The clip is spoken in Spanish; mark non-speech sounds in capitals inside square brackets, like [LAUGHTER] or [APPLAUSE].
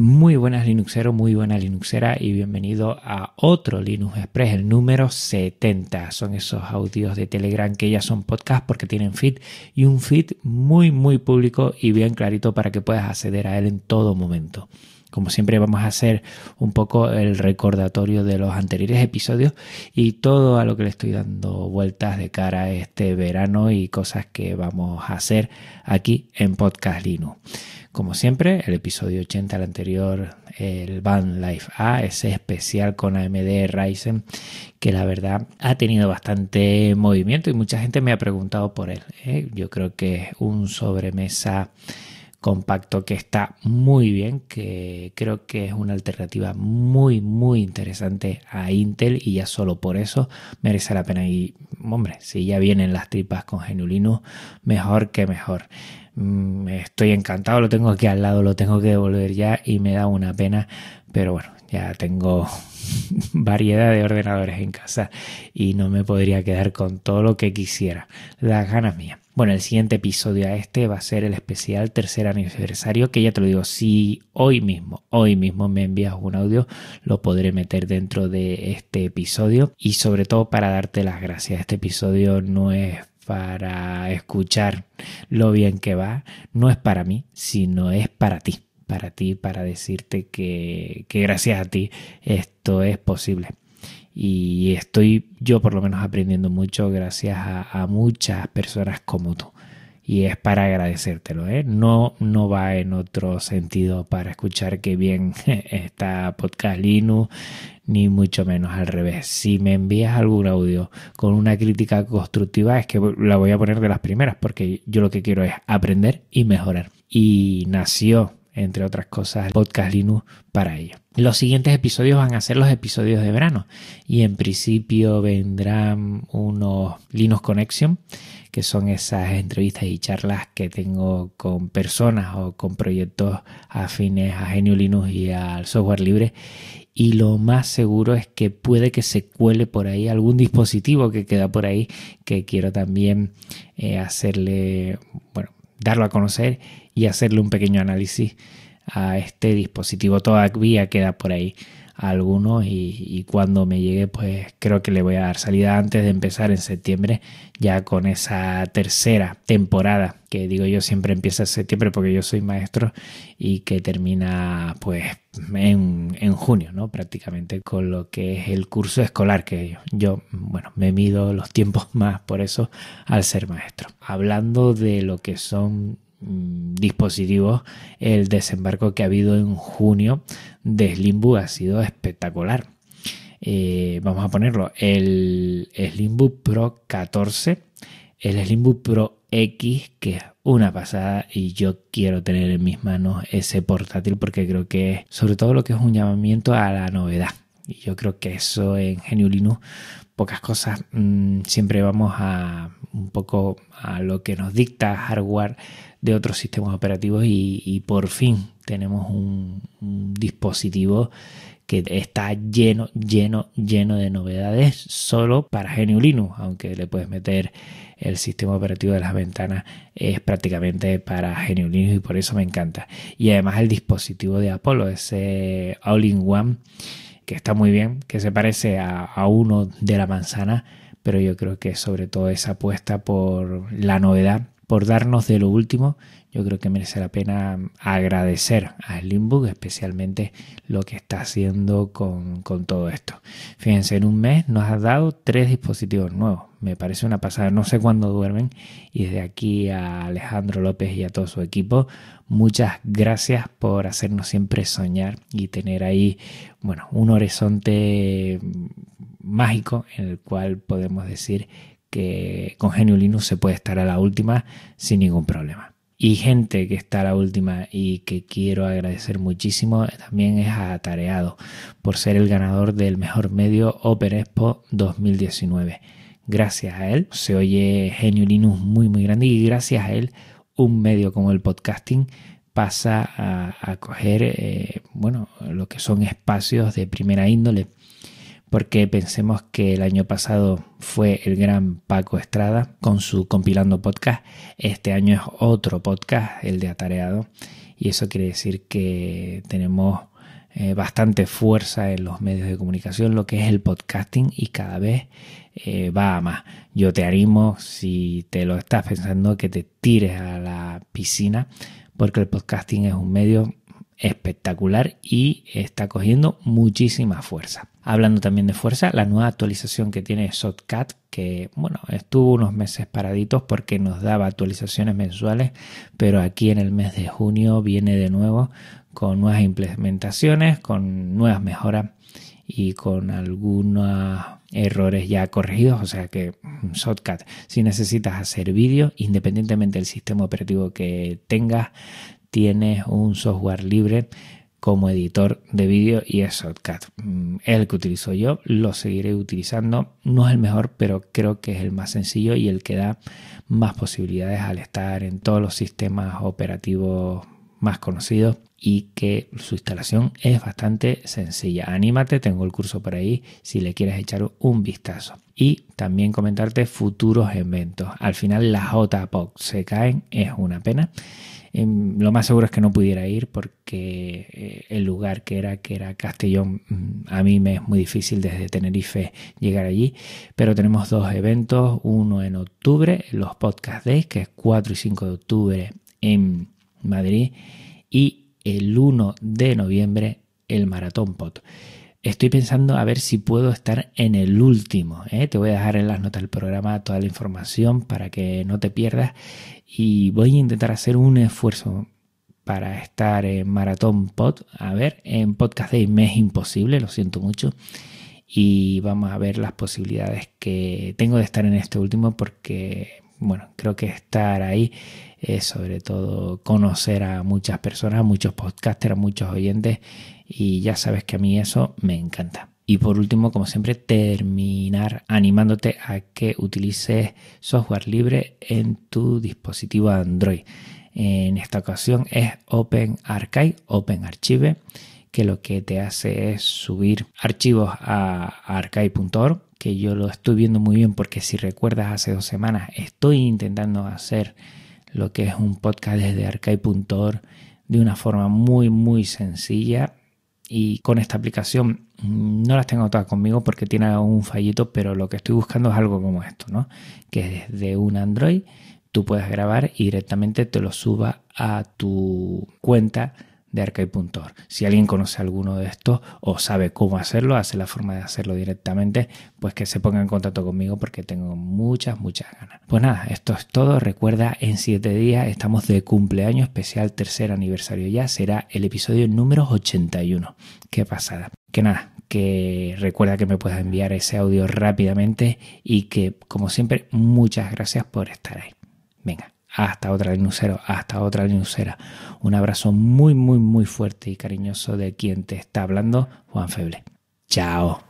Muy buenas Linuxero, muy buena Linuxera y bienvenido a otro Linux Express, el número 70. Son esos audios de Telegram que ya son podcast porque tienen feed y un feed muy muy público y bien clarito para que puedas acceder a él en todo momento. Como siempre vamos a hacer un poco el recordatorio de los anteriores episodios y todo a lo que le estoy dando vueltas de cara este verano y cosas que vamos a hacer aquí en Podcast Linux. Como siempre, el episodio 80, el anterior, el Band Life A, ese especial con AMD Ryzen, que la verdad ha tenido bastante movimiento y mucha gente me ha preguntado por él. ¿eh? Yo creo que es un sobremesa compacto que está muy bien, que creo que es una alternativa muy, muy interesante a Intel y ya solo por eso merece la pena. Y, hombre, si ya vienen las tripas con Genulino, mejor que mejor. Mm, estoy encantado, lo tengo aquí al lado, lo tengo que devolver ya y me da una pena, pero bueno, ya tengo [LAUGHS] variedad de ordenadores en casa y no me podría quedar con todo lo que quisiera. Las ganas mías. Bueno, el siguiente episodio a este va a ser el especial tercer aniversario, que ya te lo digo, si hoy mismo, hoy mismo me envías un audio, lo podré meter dentro de este episodio y sobre todo para darte las gracias. Este episodio no es para escuchar lo bien que va, no es para mí, sino es para ti, para ti, para decirte que, gracias a ti esto es posible. Y estoy yo por lo menos aprendiendo mucho gracias a, muchas personas como tú y es para agradecértelo, ¿eh? No, no va en otro sentido para escuchar que bien [LAUGHS] está Podcast Linux, ni mucho menos al revés. Si me envías algún audio con una crítica constructiva, es que la voy a poner de las primeras, porque yo lo que quiero es aprender y mejorar. Y nació, entre otras cosas, el podcast Linux para ello. Los siguientes episodios van a ser los episodios de verano y en principio vendrán unos Linux Connection que son esas entrevistas y charlas que tengo con personas o con proyectos afines a Genio Linux y al software libre y lo más seguro es que puede que se cuele por ahí algún dispositivo que queda por ahí que quiero también eh, hacerle, bueno, darlo a conocer y hacerle un pequeño análisis a este dispositivo. Todavía queda por ahí algunos y, cuando me llegue pues creo que le voy a dar salida antes de empezar en septiembre ya con esa tercera temporada que digo yo siempre empieza en septiembre porque yo soy maestro y que termina pues en, en junio no prácticamente con lo que es el curso escolar que yo, bueno me mido los tiempos [LAUGHS] más por eso al ser maestro. Hablando de lo que son dispositivos, el desembarco que ha habido en junio de Slimbook ha sido espectacular. Eh, vamos a ponerlo, el Slimbook Pro 14, el Slimbook Pro X, que es una pasada y yo quiero tener en mis manos ese portátil porque creo que sobre todo lo que es un llamamiento a la novedad. Y yo creo que eso en Genio Linux, pocas cosas, mm, siempre vamos a un poco a lo que nos dicta hardware de otros sistemas operativos y, por fin tenemos un, dispositivo que está lleno, lleno, lleno de novedades solo para GNU Linux, aunque le puedes meter el sistema operativo de las ventanas, es prácticamente para GNU Linux y por eso me encanta. Y además el dispositivo de Apollo, ese All-in-One, que está muy bien, que se parece a, a uno de la manzana, pero yo creo que sobre todo esa apuesta por la novedad por darnos de lo último. Yo creo que merece la pena agradecer a Slimbook, especialmente lo que está haciendo con, todo esto. Fíjense, en un mes nos ha dado tres dispositivos nuevos. Me parece una pasada. No sé cuándo duermen. Y desde aquí a Alejandro López y a todo su equipo, muchas gracias por hacernos siempre soñar y tener ahí, bueno, un horizonte mágico en el cual podemos decir que con Genio Linux se puede estar a la última sin ningún problema. Y gente que está a la última y que quiero agradecer muchísimo también es a Atareado por ser el ganador del mejor medio Open Expo 2019. Gracias a él se oye Genio Linux muy muy grande y gracias a él un medio como el podcasting pasa a, coger eh, bueno lo que son espacios de primera índole porque pensemos que el año pasado fue el gran Paco Estrada con su compilando podcast. Este año es otro podcast, el de Atareado. y eso quiere decir que tenemos eh, bastante fuerza en los medios de comunicación, lo que es el podcasting y cada vez eh, va a más. Yo te animo, si te lo estás pensando, que te tires a la piscina porque el podcasting es un medio espectacular y está cogiendo muchísima fuerza. Hablando también de fuerza, la nueva actualización que tiene Shotcut, que bueno, estuvo unos meses paraditos porque nos daba actualizaciones mensuales, pero aquí en el mes de junio viene de nuevo con nuevas implementaciones, con nuevas mejoras y con algunos errores ya corregidos. O sea que mm, Shotcut, si necesitas hacer vídeos, independientemente del sistema operativo que tengas, tienes un software libre como editor de vídeo y es Shotcut. Mm, el que utilizo yo, lo seguiré utilizando. No es el mejor, pero creo que es el más sencillo y el que da más posibilidades al estar en todos los sistemas operativos más conocidos y que su instalación es bastante sencilla. Anímate, tengo el curso por ahí si le quieres echar un vistazo. Y también comentarte futuros eventos. Al final las JPOC se caen, es una pena. Em, lo más seguro es que no pudiera ir porque eh, el lugar que era, que era Castellón, mm, a mí me es muy difícil desde Tenerife llegar allí. Pero tenemos dos eventos, uno en octubre, los Podcast Days, que es 4 y 5 de octubre en Madrid, y el 1 de noviembre el Maratón Pot. Estoy pensando a ver si puedo estar en el último. ¿eh? Te voy a dejar en las notas del programa toda la información para que no te pierdas. Y voy a intentar hacer un esfuerzo para estar en Maratón Pod. A ver, en Podcast Day me es imposible, lo siento mucho. Y vamos a ver las posibilidades que tengo de estar en este último porque, bueno, creo que estar ahí es sobre todo conocer a muchas personas, a muchos podcasters, muchos oyentes y ya sabes que a mí eso me encanta. Y por último, como siempre, terminar animándote a que utilices software libre en tu dispositivo Android. En esta ocasión es Open Archive, Open Archive, que lo que te hace es subir archivos a archive.org, que yo lo estoy viendo muy bien porque si recuerdas hace dos semanas estoy intentando hacer lo que es un podcast desde archive.org de una forma muy muy sencilla y con esta aplicación no las tengo todas conmigo porque tiene un fallito, pero lo que estoy buscando es algo como esto, ¿no? Que desde un Android tú puedes grabar y directamente te lo suba a tu cuenta de arcade.org. Si alguien conoce alguno de estos o sabe cómo hacerlo, hace la forma de hacerlo directamente, pues que se ponga en contacto conmigo porque tengo muchas, muchas ganas. Pues nada, esto es todo. Recuerda, en siete días estamos de cumpleaños especial tercer aniversario ya. Será el episodio número 81. Qué pasada. Que nada, que recuerda que me puedes enviar ese audio rápidamente y que, como siempre, muchas gracias por estar ahí. Venga, hasta otra Linuxero, hasta otra Linuxera. Un abrazo muy, muy, muy fuerte y cariñoso de quien te está hablando, Juan Feble. Chao.